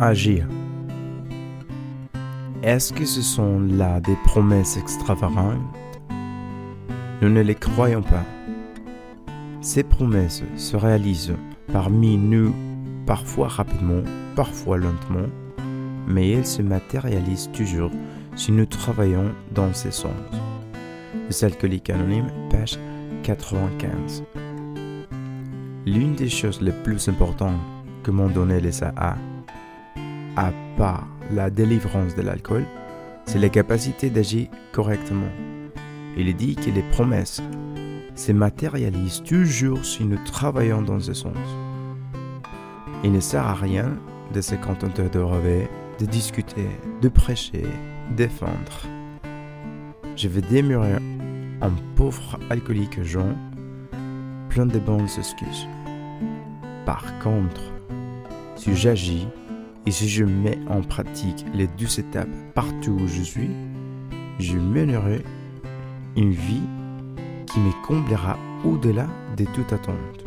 agir. Est-ce que ce sont là des promesses extravagantes? Nous ne les croyons pas. Ces promesses se réalisent parmi nous parfois rapidement, parfois lentement, mais elles se matérialisent toujours si nous travaillons dans ces sens. Le alcoolique anonyme, page 95. L'une des choses les plus importantes que m'ont donné les AA, à part la délivrance de l'alcool, c'est la capacité d'agir correctement. Il est dit que les promesses se matérialisent toujours si nous travaillons dans ce sens. Il ne sert à rien de se contenter de rêver, de discuter, de prêcher, défendre. Je vais demeurer un pauvre alcoolique Jean, plein de bonnes excuses. Par contre, si j'agis et si je mets en pratique les deux étapes partout où je suis, je mènerai une vie qui me comblera au-delà de toute attente.